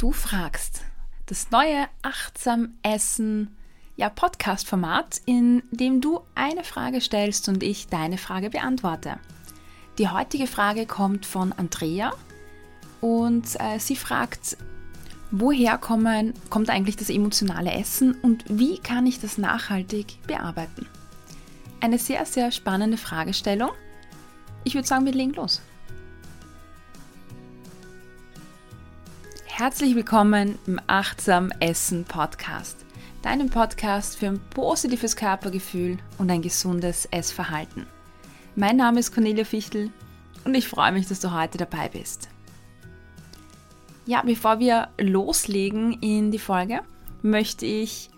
Du fragst. Das neue Achtsam Essen ja, Podcast-Format, in dem du eine Frage stellst und ich deine Frage beantworte. Die heutige Frage kommt von Andrea und äh, sie fragt, woher kommen, kommt eigentlich das emotionale Essen und wie kann ich das nachhaltig bearbeiten? Eine sehr, sehr spannende Fragestellung. Ich würde sagen, wir legen los. Herzlich willkommen im Achtsam Essen Podcast, deinem Podcast für ein positives Körpergefühl und ein gesundes Essverhalten. Mein Name ist Cornelia Fichtel und ich freue mich, dass du heute dabei bist. Ja, bevor wir loslegen in die Folge, möchte ich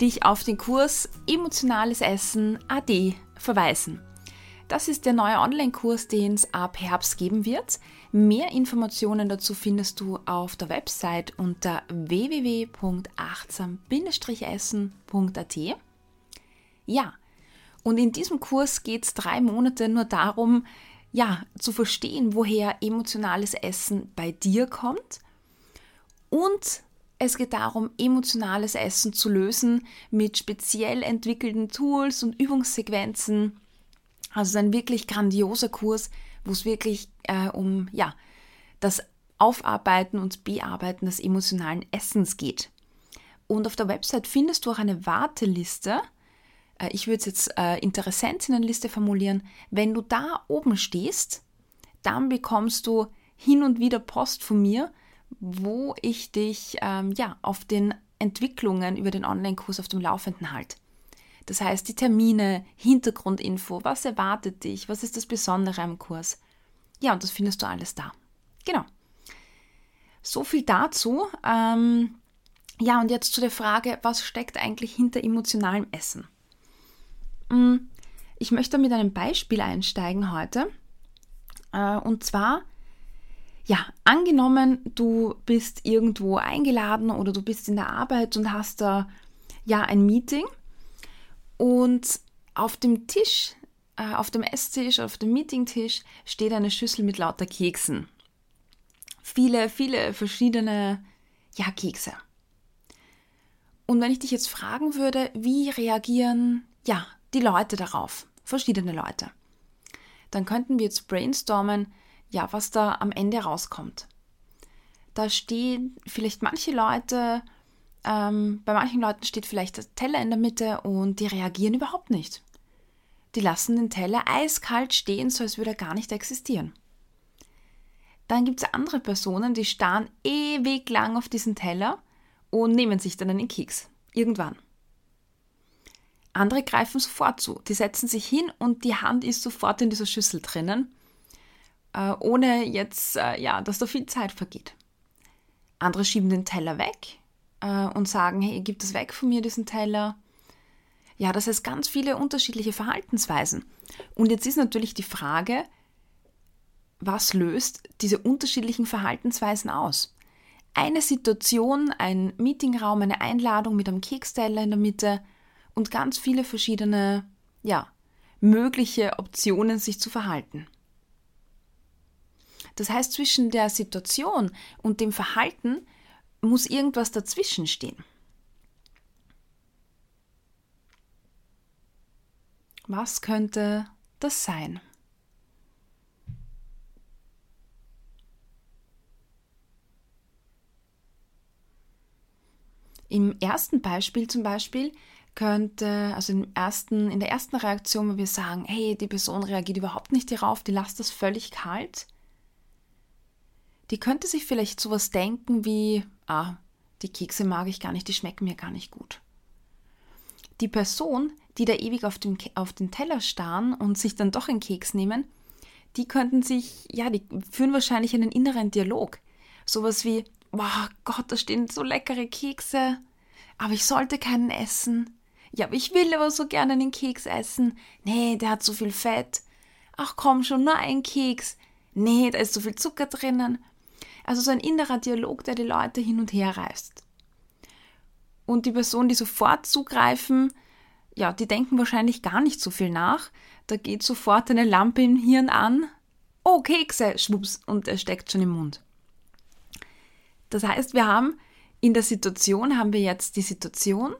dich auf den Kurs Emotionales Essen AD verweisen. Das ist der neue Online-Kurs, den es ab Herbst geben wird. Mehr Informationen dazu findest du auf der Website unter www.achtsam-essen.at. Ja, und in diesem Kurs geht es drei Monate nur darum, ja, zu verstehen, woher emotionales Essen bei dir kommt. Und es geht darum, emotionales Essen zu lösen mit speziell entwickelten Tools und Übungssequenzen also es ist ein wirklich grandioser Kurs, wo es wirklich äh, um ja, das Aufarbeiten und Bearbeiten des emotionalen Essens geht. Und auf der Website findest du auch eine Warteliste. Äh, ich würde es jetzt äh, Interessentinnenliste formulieren. Wenn du da oben stehst, dann bekommst du hin und wieder Post von mir, wo ich dich ähm, ja, auf den Entwicklungen über den Online-Kurs auf dem Laufenden halte. Das heißt, die Termine, Hintergrundinfo, was erwartet dich, was ist das Besondere am Kurs. Ja, und das findest du alles da. Genau. So viel dazu. Ähm, ja, und jetzt zu der Frage, was steckt eigentlich hinter emotionalem Essen? Hm, ich möchte mit einem Beispiel einsteigen heute. Äh, und zwar, ja, angenommen, du bist irgendwo eingeladen oder du bist in der Arbeit und hast da ja ein Meeting und auf dem Tisch, äh, auf dem Esstisch, auf dem Meetingtisch steht eine Schüssel mit lauter Keksen. Viele, viele verschiedene, ja, Kekse. Und wenn ich dich jetzt fragen würde, wie reagieren, ja, die Leute darauf, verschiedene Leute, dann könnten wir jetzt brainstormen, ja, was da am Ende rauskommt. Da stehen vielleicht manche Leute ähm, bei manchen Leuten steht vielleicht der Teller in der Mitte und die reagieren überhaupt nicht. Die lassen den Teller eiskalt stehen, so als würde er gar nicht existieren. Dann gibt es andere Personen, die starren ewig lang auf diesen Teller und nehmen sich dann einen Keks. Irgendwann. Andere greifen sofort zu. Die setzen sich hin und die Hand ist sofort in dieser Schüssel drinnen, äh, ohne jetzt, äh, ja, dass da viel Zeit vergeht. Andere schieben den Teller weg äh, und sagen, hey, gib das weg von mir, diesen Teller. Ja, das heißt ganz viele unterschiedliche Verhaltensweisen. Und jetzt ist natürlich die Frage, was löst diese unterschiedlichen Verhaltensweisen aus? Eine Situation, ein Meetingraum, eine Einladung mit einem Keksteller in der Mitte und ganz viele verschiedene, ja, mögliche Optionen, sich zu verhalten. Das heißt, zwischen der Situation und dem Verhalten muss irgendwas dazwischen stehen. Was könnte das sein? Im ersten Beispiel zum Beispiel könnte, also im ersten, in der ersten Reaktion, wo wir sagen, hey, die Person reagiert überhaupt nicht darauf, die lässt das völlig kalt, die könnte sich vielleicht sowas denken wie, ah, die Kekse mag ich gar nicht, die schmecken mir gar nicht gut. Die Person, die da ewig auf, dem, auf den Teller starren und sich dann doch einen Keks nehmen, die könnten sich, ja, die führen wahrscheinlich einen inneren Dialog. Sowas wie, boah Gott, da stehen so leckere Kekse, aber ich sollte keinen essen. Ja, aber ich will aber so gerne einen Keks essen. Nee, der hat so viel Fett. Ach komm schon, nur ein Keks. Nee, da ist so viel Zucker drinnen. Also so ein innerer Dialog, der die Leute hin und her reißt. Und die Personen, die sofort zugreifen, ja, die denken wahrscheinlich gar nicht so viel nach. Da geht sofort eine Lampe im Hirn an. Oh, Kekse, schwupps, und er steckt schon im Mund. Das heißt, wir haben in der Situation haben wir jetzt die Situation,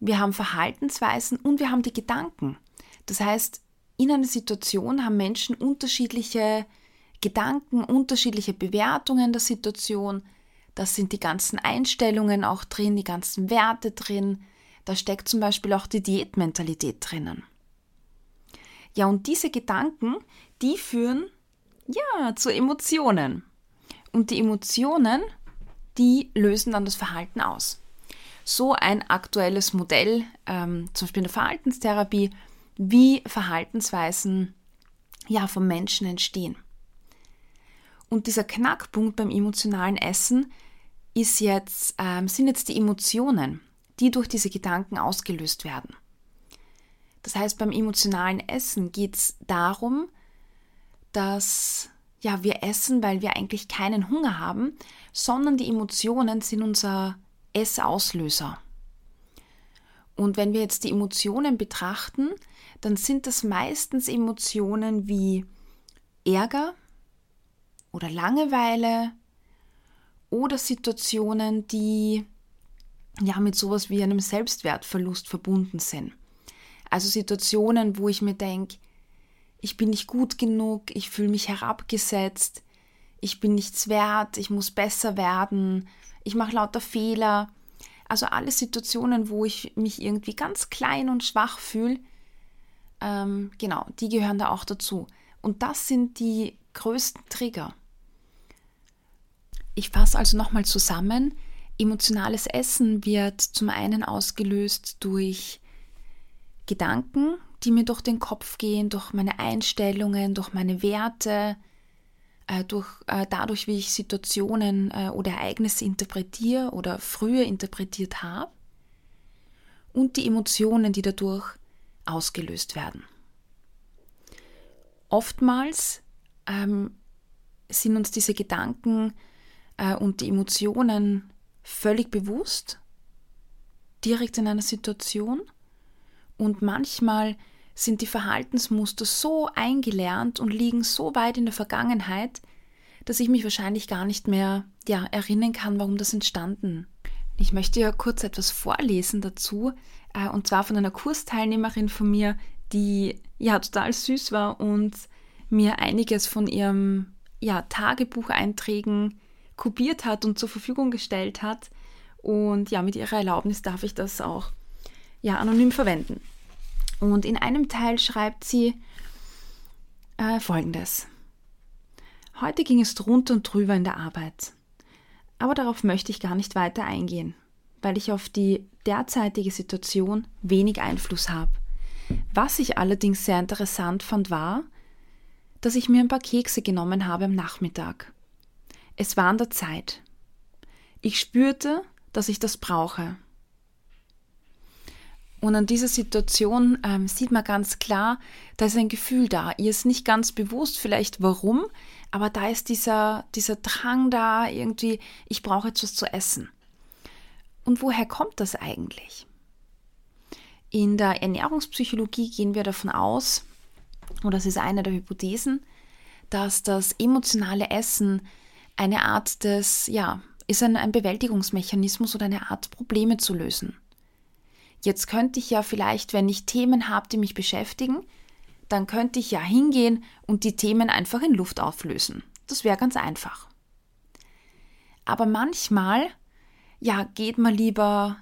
wir haben Verhaltensweisen und wir haben die Gedanken. Das heißt, in einer Situation haben Menschen unterschiedliche Gedanken, unterschiedliche Bewertungen der Situation. Da sind die ganzen Einstellungen auch drin, die ganzen Werte drin. Da steckt zum Beispiel auch die Diätmentalität drinnen. Ja, und diese Gedanken, die führen ja zu Emotionen. Und die Emotionen, die lösen dann das Verhalten aus. So ein aktuelles Modell, ähm, zum Beispiel in der Verhaltenstherapie, wie Verhaltensweisen ja vom Menschen entstehen. Und dieser Knackpunkt beim emotionalen Essen ist jetzt, ähm, sind jetzt die Emotionen, die durch diese Gedanken ausgelöst werden. Das heißt, beim emotionalen Essen geht es darum, dass ja, wir essen, weil wir eigentlich keinen Hunger haben, sondern die Emotionen sind unser Essauslöser. Und wenn wir jetzt die Emotionen betrachten, dann sind das meistens Emotionen wie Ärger oder Langeweile oder Situationen, die ja mit sowas wie einem Selbstwertverlust verbunden sind. Also Situationen, wo ich mir denke, ich bin nicht gut genug, ich fühle mich herabgesetzt, ich bin nichts wert, ich muss besser werden, ich mache lauter Fehler. Also alle Situationen, wo ich mich irgendwie ganz klein und schwach fühle, ähm, genau, die gehören da auch dazu. Und das sind die größten Trigger. Ich fasse also nochmal zusammen. Emotionales Essen wird zum einen ausgelöst durch Gedanken, die mir durch den Kopf gehen, durch meine Einstellungen, durch meine Werte, äh, durch, äh, dadurch, wie ich Situationen äh, oder Ereignisse interpretiere oder früher interpretiert habe und die Emotionen, die dadurch ausgelöst werden. Oftmals ähm, sind uns diese Gedanken äh, und die Emotionen völlig bewusst, direkt in einer Situation und manchmal sind die Verhaltensmuster so eingelernt und liegen so weit in der Vergangenheit, dass ich mich wahrscheinlich gar nicht mehr ja, erinnern kann, warum das entstanden. Ich möchte ja kurz etwas vorlesen dazu, äh, und zwar von einer Kursteilnehmerin von mir, die ja total süß war und mir einiges von ihrem ja, Tagebucheinträgen kopiert hat und zur Verfügung gestellt hat. Und ja, mit ihrer Erlaubnis darf ich das auch ja, anonym verwenden. Und in einem Teil schreibt sie äh, folgendes. Heute ging es drunter und drüber in der Arbeit. Aber darauf möchte ich gar nicht weiter eingehen, weil ich auf die derzeitige Situation wenig Einfluss habe. Was ich allerdings sehr interessant fand, war, dass ich mir ein paar Kekse genommen habe am Nachmittag. Es war an der Zeit. Ich spürte, dass ich das brauche. Und an dieser Situation ähm, sieht man ganz klar, da ist ein Gefühl da. Ihr ist nicht ganz bewusst, vielleicht warum, aber da ist dieser, dieser Drang da, irgendwie, ich brauche etwas zu essen. Und woher kommt das eigentlich? In der Ernährungspsychologie gehen wir davon aus, oder das ist eine der Hypothesen, dass das emotionale Essen eine Art des, ja, ist ein, ein Bewältigungsmechanismus oder eine Art Probleme zu lösen. Jetzt könnte ich ja vielleicht, wenn ich Themen habe, die mich beschäftigen, dann könnte ich ja hingehen und die Themen einfach in Luft auflösen. Das wäre ganz einfach. Aber manchmal, ja, geht man lieber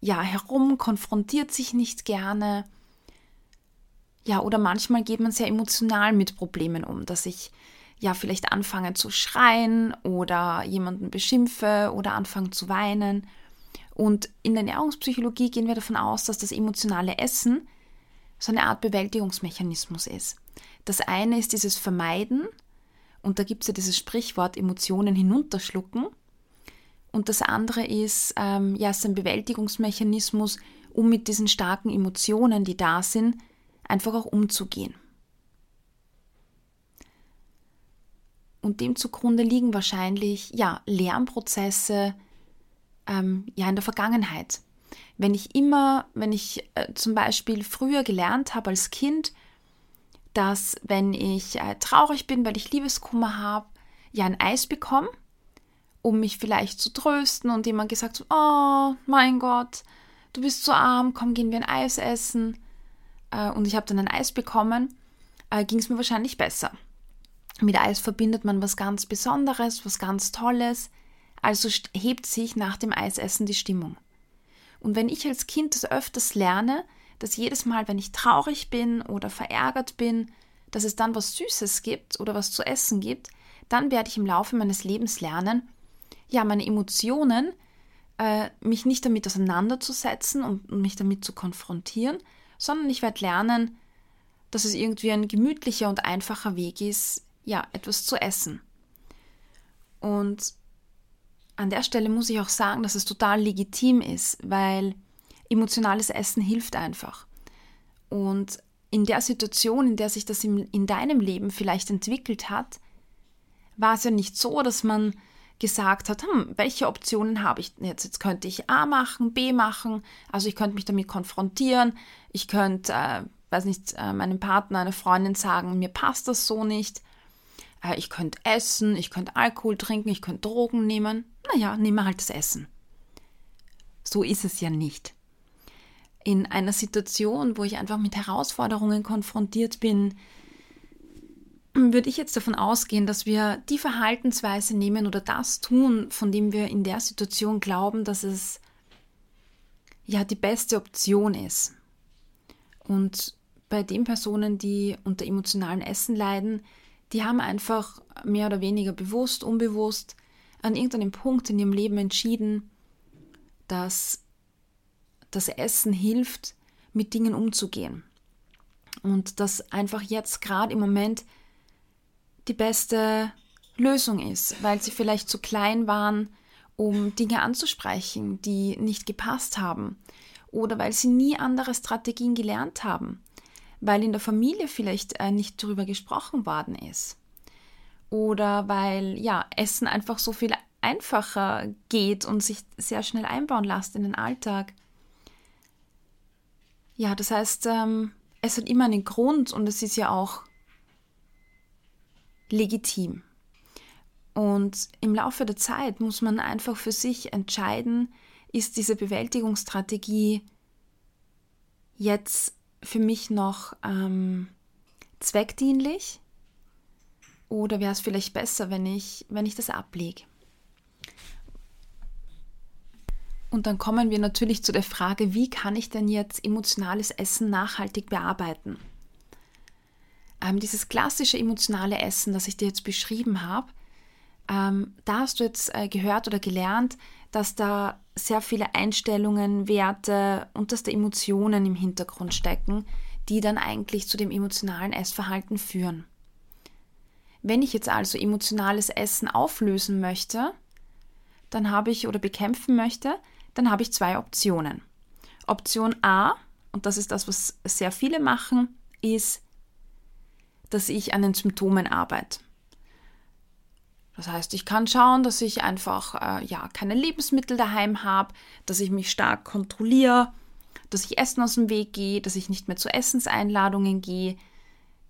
ja herum, konfrontiert sich nicht gerne. Ja, oder manchmal geht man sehr emotional mit Problemen um, dass ich ja vielleicht anfange zu schreien oder jemanden beschimpfe oder anfange zu weinen. Und in der Ernährungspsychologie gehen wir davon aus, dass das emotionale Essen so eine Art Bewältigungsmechanismus ist. Das eine ist dieses Vermeiden, und da gibt es ja dieses Sprichwort Emotionen hinunterschlucken. Und das andere ist, ähm, ja, es ist ein Bewältigungsmechanismus, um mit diesen starken Emotionen, die da sind, einfach auch umzugehen. Und dem zugrunde liegen wahrscheinlich ja, Lernprozesse, ähm, ja in der Vergangenheit. Wenn ich immer, wenn ich äh, zum Beispiel früher gelernt habe als Kind, dass wenn ich äh, traurig bin, weil ich Liebeskummer habe, ja ein Eis bekomme um mich vielleicht zu trösten und jemand gesagt so, oh mein Gott, du bist so arm, komm, gehen wir ein Eis essen. Äh, und ich habe dann ein Eis bekommen, äh, ging es mir wahrscheinlich besser. Mit Eis verbindet man was ganz Besonderes, was ganz Tolles, also hebt sich nach dem Eisessen die Stimmung. Und wenn ich als Kind das öfters lerne, dass jedes Mal, wenn ich traurig bin oder verärgert bin, dass es dann was Süßes gibt oder was zu essen gibt, dann werde ich im Laufe meines Lebens lernen, ja, meine Emotionen, äh, mich nicht damit auseinanderzusetzen und mich damit zu konfrontieren, sondern ich werde lernen, dass es irgendwie ein gemütlicher und einfacher Weg ist, ja, etwas zu essen. Und an der Stelle muss ich auch sagen, dass es total legitim ist, weil emotionales Essen hilft einfach. Und in der Situation, in der sich das in, in deinem Leben vielleicht entwickelt hat, war es ja nicht so, dass man gesagt hat, hm, welche Optionen habe ich jetzt? Jetzt könnte ich A machen, B machen, also ich könnte mich damit konfrontieren, ich könnte, äh, weiß nicht, äh, meinem Partner, einer Freundin sagen, mir passt das so nicht, ich könnte essen, ich könnte Alkohol trinken, ich könnte Drogen nehmen, naja, nehme halt das Essen. So ist es ja nicht. In einer Situation, wo ich einfach mit Herausforderungen konfrontiert bin, würde ich jetzt davon ausgehen, dass wir die Verhaltensweise nehmen oder das tun, von dem wir in der Situation glauben, dass es ja die beste Option ist. Und bei den Personen, die unter emotionalen Essen leiden, die haben einfach mehr oder weniger bewusst, unbewusst an irgendeinem Punkt in ihrem Leben entschieden, dass das Essen hilft, mit Dingen umzugehen. Und dass einfach jetzt gerade im Moment die beste Lösung ist, weil sie vielleicht zu klein waren, um Dinge anzusprechen, die nicht gepasst haben. Oder weil sie nie andere Strategien gelernt haben. Weil in der Familie vielleicht äh, nicht darüber gesprochen worden ist. Oder weil ja, Essen einfach so viel einfacher geht und sich sehr schnell einbauen lässt in den Alltag. Ja, das heißt, ähm, es hat immer einen Grund und es ist ja auch legitim. Und im Laufe der Zeit muss man einfach für sich entscheiden, ist diese Bewältigungsstrategie jetzt für mich noch ähm, zweckdienlich oder wäre es vielleicht besser, wenn ich, wenn ich das ablege? Und dann kommen wir natürlich zu der Frage, wie kann ich denn jetzt emotionales Essen nachhaltig bearbeiten? ähm, dieses klassische emotionale Essen, das ich dir jetzt beschrieben habe, ähm, da hast du jetzt äh, gehört oder gelernt, dass da sehr viele Einstellungen, Werte und dass da Emotionen im Hintergrund stecken, die dann eigentlich zu dem emotionalen Essverhalten führen. Wenn ich jetzt also emotionales Essen auflösen möchte, dann habe ich oder bekämpfen möchte, dann habe ich zwei Optionen. Option A, und das ist das, was sehr viele machen, ist dass ich an den Symptomen arbeite. Das heißt, ich kann schauen, dass ich einfach äh, ja, keine Lebensmittel daheim habe, dass ich mich stark kontrolliere, dass ich Essen aus dem Weg gehe, dass ich nicht mehr zu Essenseinladungen gehe.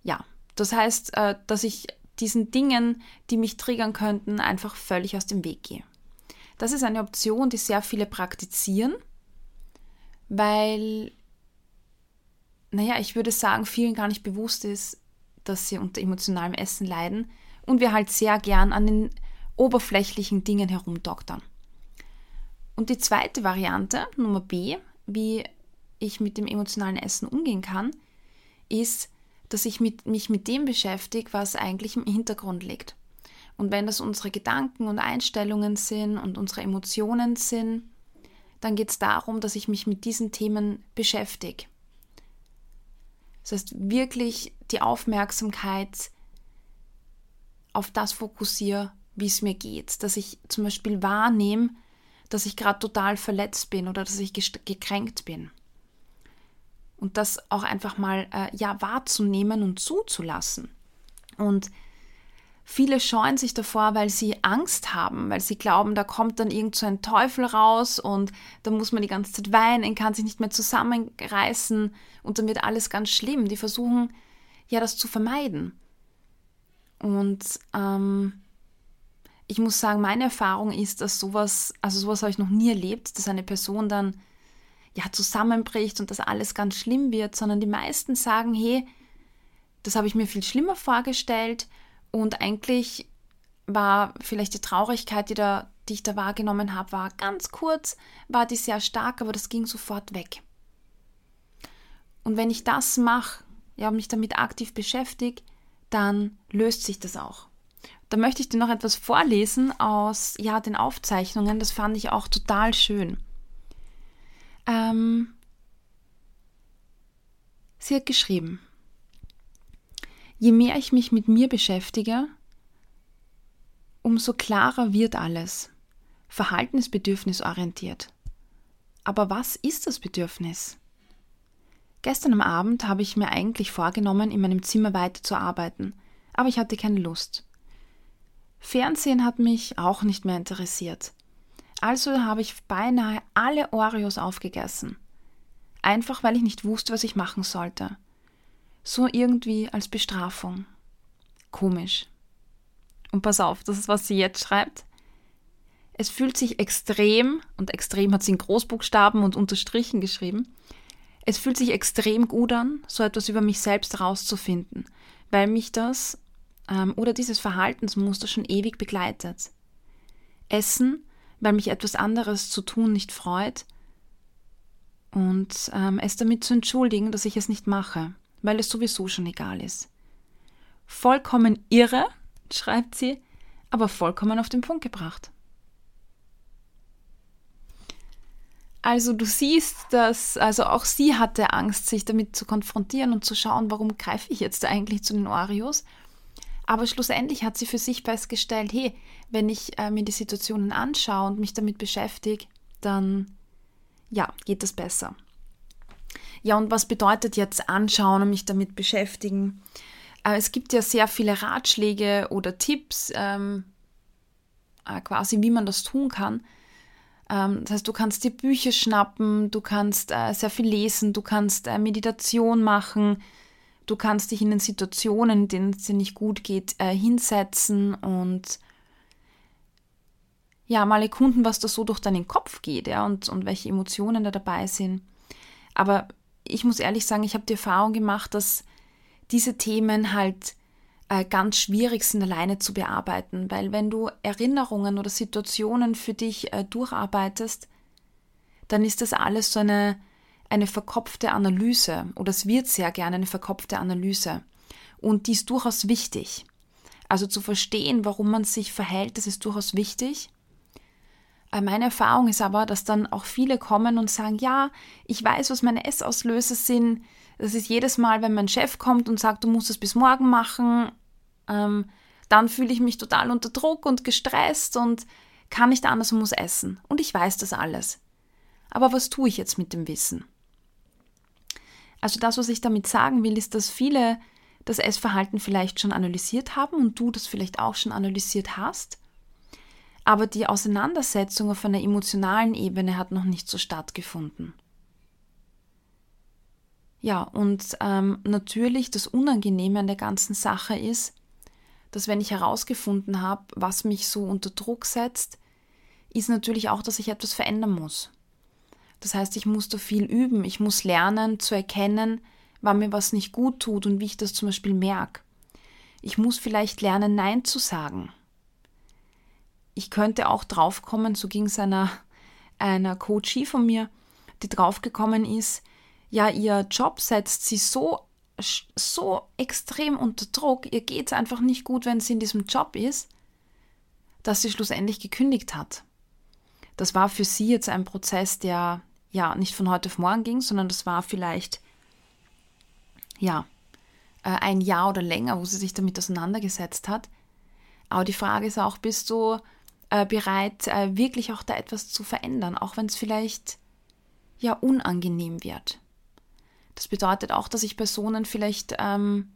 Ja, das heißt, äh, dass ich diesen Dingen, die mich triggern könnten, einfach völlig aus dem Weg gehe. Das ist eine Option, die sehr viele praktizieren, weil, naja, ich würde sagen, vielen gar nicht bewusst ist, dass sie unter emotionalem Essen leiden und wir halt sehr gern an den oberflächlichen Dingen herumdoktern. Und die zweite Variante, Nummer B, wie ich mit dem emotionalen Essen umgehen kann, ist, dass ich mit, mich mit dem beschäftige, was eigentlich im Hintergrund liegt. Und wenn das unsere Gedanken und Einstellungen sind und unsere Emotionen sind, dann geht es darum, dass ich mich mit diesen Themen beschäftige. Das heißt, wirklich die Aufmerksamkeit auf das fokussiere, wie es mir geht. Dass ich zum Beispiel wahrnehme, dass ich gerade total verletzt bin oder dass ich gekränkt bin. Und das auch einfach mal äh, ja wahrzunehmen und zuzulassen. Und Viele scheuen sich davor, weil sie Angst haben, weil sie glauben, da kommt dann irgend so ein Teufel raus und da muss man die ganze Zeit weinen, kann sich nicht mehr zusammenreißen und dann wird alles ganz schlimm. Die versuchen ja das zu vermeiden. Und ähm, ich muss sagen, meine Erfahrung ist, dass sowas, also sowas habe ich noch nie erlebt, dass eine Person dann ja zusammenbricht und dass alles ganz schlimm wird, sondern die meisten sagen, hey, das habe ich mir viel schlimmer vorgestellt und eigentlich war vielleicht die Traurigkeit, die, da, die ich da wahrgenommen habe, war ganz kurz, war die sehr stark, aber das ging sofort weg. Und wenn ich das mache, ja, mich damit aktiv beschäftige, dann löst sich das auch. Da möchte ich dir noch etwas vorlesen aus ja, den Aufzeichnungen. Das fand ich auch total schön. Ähm, sie hat geschrieben, je mehr ich mich mit mir beschäftige, umso klarer wird alles. Verhalten ist bedürfnisorientiert. Aber was ist das Bedürfnis? Gestern am Abend habe ich mir eigentlich vorgenommen, in meinem Zimmer weiterzuarbeiten, aber ich hatte keine Lust. Fernsehen hat mich auch nicht mehr interessiert. Also habe ich beinahe alle Oreos aufgegessen. Einfach weil ich nicht wusste, was ich machen sollte. So irgendwie als Bestrafung. Komisch. Und pass auf, das ist, was sie jetzt schreibt. Es fühlt sich extrem, und extrem hat sie in Großbuchstaben und unterstrichen geschrieben, es fühlt sich extrem gut an, so etwas über mich selbst herauszufinden, weil mich das ähm, oder dieses Verhaltensmuster schon ewig begleitet. Essen, weil mich etwas anderes zu tun nicht freut und ähm, es damit zu entschuldigen, dass ich es nicht mache, weil es sowieso schon egal ist. Vollkommen irre, schreibt sie, aber vollkommen auf den Punkt gebracht. Also du siehst, dass also auch sie hatte Angst, sich damit zu konfrontieren und zu schauen, warum greife ich jetzt eigentlich zu den Oreos. Aber schlussendlich hat sie für sich festgestellt, hey, wenn ich äh, mir die Situationen anschaue und mich damit beschäftige, dann ja, geht das besser. Ja, und was bedeutet jetzt anschauen und mich damit beschäftigen? Äh, es gibt ja sehr viele Ratschläge oder Tipps, ähm, äh, quasi wie man das tun kann. Ähm, das heißt, du kannst dir Bücher schnappen, du kannst äh, sehr viel lesen, du kannst äh, Meditation machen, Du kannst dich in den Situationen, in denen es dir nicht gut geht, äh, hinsetzen und ja, mal erkunden, was da so durch deinen Kopf geht, ja, und, und welche Emotionen da dabei sind. Aber ich muss ehrlich sagen, ich habe die Erfahrung gemacht, dass diese Themen halt äh, ganz schwierig sind, alleine zu bearbeiten, weil wenn du Erinnerungen oder Situationen für dich äh, durcharbeitest, dann ist das alles so eine eine verkopfte Analyse oder es wird sehr gerne eine verkopfte Analyse. Und die ist durchaus wichtig. Also zu verstehen, warum man sich verhält, das ist durchaus wichtig. Äh, meine Erfahrung ist aber, dass dann auch viele kommen und sagen, ja, ich weiß, was meine Essauslöser sind. Das ist jedes Mal, wenn mein Chef kommt und sagt, du musst es bis morgen machen, ähm, dann fühle ich mich total unter Druck und gestresst und kann nicht anders und muss essen. Und ich weiß das alles. Aber was tue ich jetzt mit dem Wissen? Also das, was ich damit sagen will, ist, dass viele das Essverhalten vielleicht schon analysiert haben und du das vielleicht auch schon analysiert hast. Aber die Auseinandersetzung auf einer emotionalen Ebene hat noch nicht so stattgefunden. Ja, und ähm, natürlich das Unangenehme an der ganzen Sache ist, dass wenn ich herausgefunden habe, was mich so unter Druck setzt, ist natürlich auch, dass ich etwas verändern muss. Das heißt, ich muss da viel üben. Ich muss lernen zu erkennen, wann mir was nicht gut tut und wie ich das zum Beispiel merke. Ich muss vielleicht lernen, Nein zu sagen. Ich könnte auch draufkommen, so ging es einer, einer Coachie von mir, die draufgekommen ist, ja, ihr Job setzt sie so, so extrem unter Druck, ihr geht es einfach nicht gut, wenn sie in diesem Job ist, dass sie schlussendlich gekündigt hat. Das war für sie jetzt ein Prozess, der ja nicht von heute auf morgen ging, sondern das war vielleicht ja äh, ein Jahr oder länger, wo sie sich damit auseinandergesetzt hat. Aber die Frage ist auch, bist du äh, bereit, äh, wirklich auch da etwas zu verändern, auch wenn es vielleicht ja unangenehm wird. Das bedeutet auch, dass ich Personen vielleicht ähm,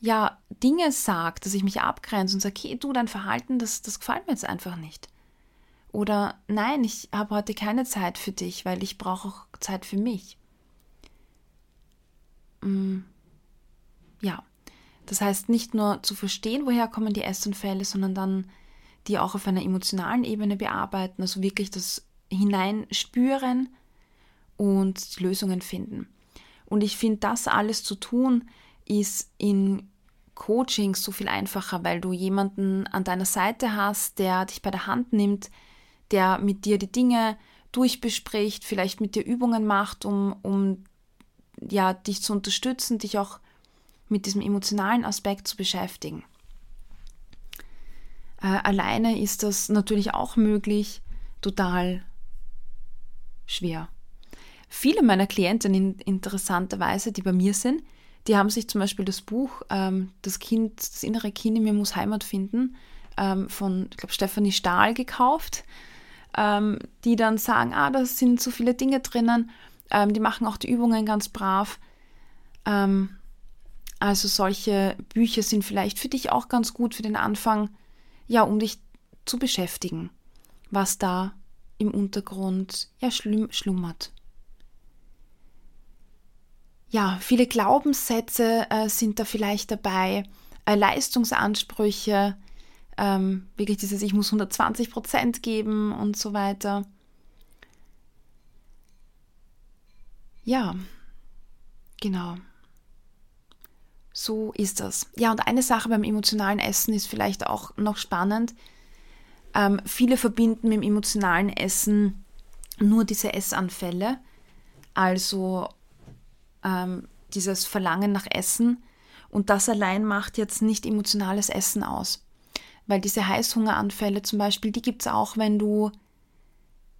ja Dinge sage, dass ich mich abgrenze und sage, okay, du, dein Verhalten, das, das gefällt mir jetzt einfach nicht. Oder nein, ich habe heute keine Zeit für dich, weil ich brauche auch Zeit für mich. Mm, ja, das heißt nicht nur zu verstehen, woher kommen die Essunfälle, sondern dann die auch auf einer emotionalen Ebene bearbeiten, also wirklich das Hineinspüren und Lösungen finden. Und ich finde, das alles zu tun, ist in Coachings so viel einfacher, weil du jemanden an deiner Seite hast, der dich bei der Hand nimmt, der mit dir die Dinge durchbespricht, vielleicht mit dir Übungen macht, um, um ja, dich zu unterstützen, dich auch mit diesem emotionalen Aspekt zu beschäftigen. Äh, alleine ist das natürlich auch möglich, total schwer. Viele meiner Klienten interessanterweise, die bei mir sind, die haben sich zum Beispiel das Buch ähm, Das Kind, das innere Kind in mir muss Heimat finden ähm, von, ich glaube, Stephanie Stahl gekauft, ähm, die dann sagen, ah, da sind so viele Dinge drinnen, ähm, die machen auch die Übungen ganz brav. Ähm, also solche Bücher sind vielleicht für dich auch ganz gut für den Anfang, ja, um dich zu beschäftigen, was da im Untergrund ja schlummert ja, viele Glaubenssätze äh, sind da vielleicht dabei, äh, Leistungsansprüche, ähm, wirklich dieses Ich muss 120 Prozent geben und so weiter. Ja, genau. So ist das. Ja, und eine Sache beim emotionalen Essen ist vielleicht auch noch spannend. Ähm, viele verbinden mit dem emotionalen Essen nur diese Essanfälle. Also ähm, dieses Verlangen nach Essen. Und das allein macht jetzt nicht emotionales Essen aus. Weil diese Heißhungeranfälle zum Beispiel, die gibt es auch, wenn du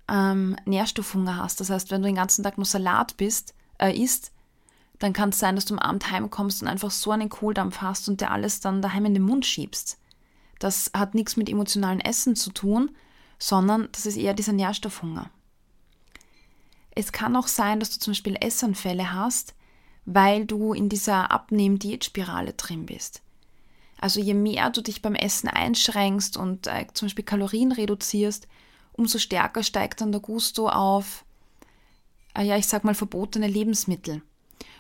ähm, Nährstoffhunger hast. Das heißt, wenn du den ganzen Tag nur Salat bist, äh, isst, dann kann es sein, dass du am Abend heimkommst und einfach so einen Kohldampf hast und dir alles dann daheim in den Mund schiebst. Das hat nichts mit emotionalen Essen zu tun, sondern das ist eher dieser Nährstoffhunger. Es kann auch sein, dass du zum Beispiel Essanfälle hast, weil du in dieser Abnehm-Diätspirale drin bist. Also je mehr du dich beim Essen einschränkst und äh, zum Beispiel Kalorien reduzierst, umso stärker steigt dann der Gusto auf, äh, ja, ich sag mal, verbotene Lebensmittel.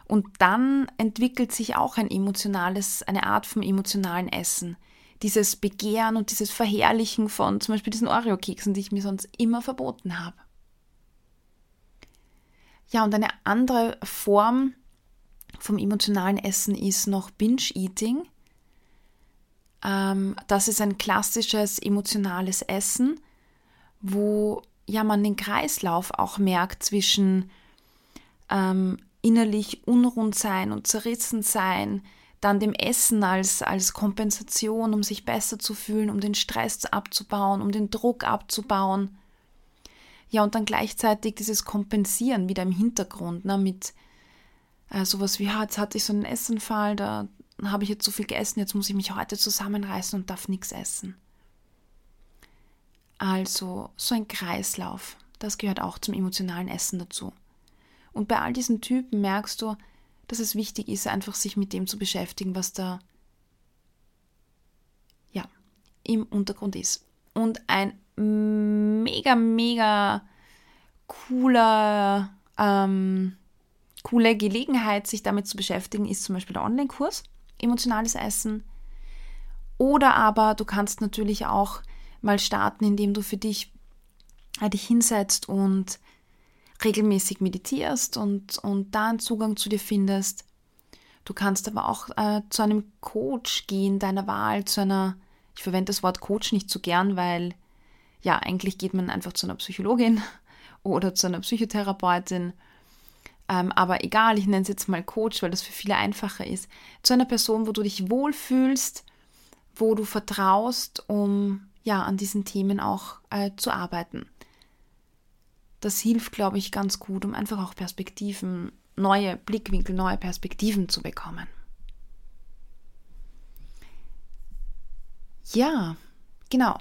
Und dann entwickelt sich auch ein emotionales, eine Art von emotionalen Essen. Dieses Begehren und dieses Verherrlichen von zum Beispiel diesen Oreo-Keksen, die ich mir sonst immer verboten habe. Ja, und eine andere Form vom emotionalen Essen ist noch Binge-Eating. Ähm, das ist ein klassisches emotionales Essen, wo ja man den Kreislauf auch merkt zwischen ähm, innerlich unrund sein und zerrissen sein, dann dem Essen als, als Kompensation, um sich besser zu fühlen, um den Stress abzubauen, um den Druck abzubauen ja, und dann gleichzeitig dieses Kompensieren wieder im Hintergrund, ne, mit äh, sowas wie, ja, jetzt hatte ich so einen Essenfall, da habe ich jetzt so viel gegessen, jetzt muss ich mich heute zusammenreißen und darf nichts essen. Also so ein Kreislauf, das gehört auch zum emotionalen Essen dazu. Und bei all diesen Typen merkst du, dass es wichtig ist, einfach sich mit dem zu beschäftigen, was da ja, im Untergrund ist. Und ein mega, mega cooler, ähm, coole Gelegenheit, sich damit zu beschäftigen, ist zum Beispiel der Online-Kurs Emotionales Essen. Oder aber du kannst natürlich auch mal starten, indem du für dich äh, dich hinsetzt und regelmäßig meditierst und, und da einen Zugang zu dir findest. Du kannst aber auch äh, zu einem Coach gehen, deiner Wahl, zu einer, ich verwende das Wort Coach nicht so gern, weil ja, eigentlich geht man einfach zu einer Psychologin oder zu einer Psychotherapeutin. Ähm, aber egal, ich nenne es jetzt mal Coach, weil das für viele einfacher ist. Zu einer Person, wo du dich wohlfühlst, wo du vertraust, um ja an diesen Themen auch äh, zu arbeiten. Das hilft, glaube ich, ganz gut, um einfach auch Perspektiven, neue Blickwinkel, neue Perspektiven zu bekommen. Ja, genau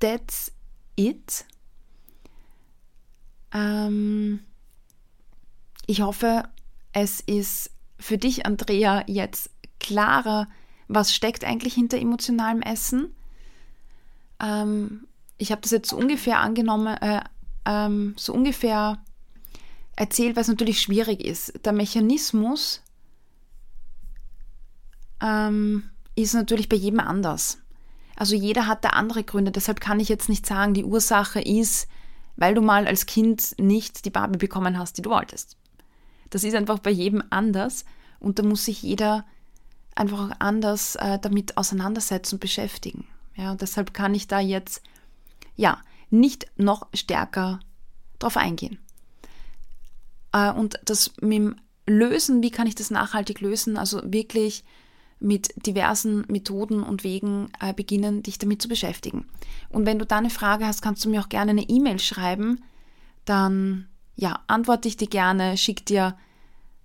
that's it. Ähm, ich hoffe, es ist für dich, Andrea, jetzt klarer, was steckt eigentlich hinter emotionalem Essen. Ähm, ich habe das jetzt so ungefähr angenommen, äh, ähm, so ungefähr erzählt, weil es natürlich schwierig ist. Der Mechanismus ähm, ist natürlich bei jedem anders. Also jeder hat da andere Gründe. Deshalb kann ich jetzt nicht sagen, die Ursache ist, weil du mal als Kind nicht die Barbie bekommen hast, die du wolltest. Das ist einfach bei jedem anders und da muss sich jeder einfach auch anders äh, damit auseinandersetzen und beschäftigen. Ja, deshalb kann ich da jetzt ja nicht noch stärker drauf eingehen. Äh, und das mit dem Lösen, wie kann ich das nachhaltig lösen? Also wirklich mit diversen Methoden und Wegen äh, beginnen, dich damit zu beschäftigen. Und wenn du da eine Frage hast, kannst du mir auch gerne eine E-Mail schreiben. Dann ja, antworte ich dir gerne, schick dir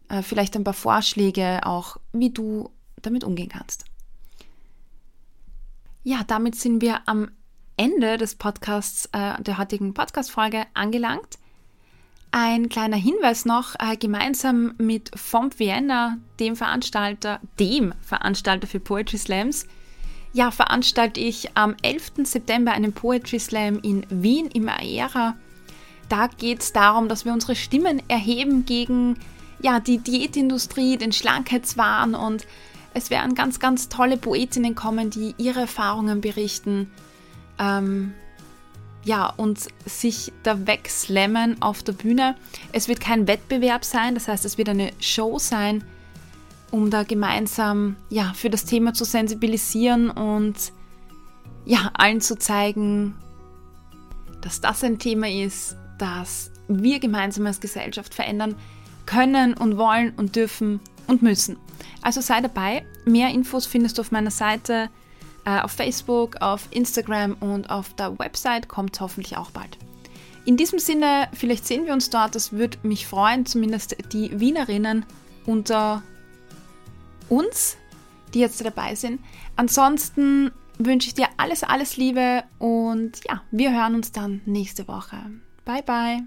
äh, vielleicht ein paar Vorschläge auch, wie du damit umgehen kannst. Ja, damit sind wir am Ende des Podcasts, äh, der heutigen Podcast-Folge angelangt. Ein kleiner Hinweis noch, äh, gemeinsam mit FOMP Vienna, dem Veranstalter, dem Veranstalter für Poetry Slams, ja, veranstalte ich am 11. September einen Poetry Slam in Wien im Aera. Da geht es darum, dass wir unsere Stimmen erheben gegen ja, die Diätindustrie, den Schlankheitswahn und es werden ganz, ganz tolle Poetinnen kommen, die ihre Erfahrungen berichten. Ähm, ja, und sich da wegslammen auf der Bühne. Es wird kein Wettbewerb sein, das heißt, es wird eine Show sein, um da gemeinsam ja, für das Thema zu sensibilisieren und ja, allen zu zeigen, dass das ein Thema ist, das wir gemeinsam als Gesellschaft verändern können und wollen und dürfen und müssen. Also sei dabei. Mehr Infos findest du auf meiner Seite auf Facebook, auf Instagram und auf der Website kommt hoffentlich auch bald. In diesem Sinne, vielleicht sehen wir uns dort, das würde mich freuen, zumindest die Wienerinnen unter uns, die jetzt dabei sind. Ansonsten wünsche ich dir alles, alles Liebe und ja, wir hören uns dann nächste Woche. Bye, bye.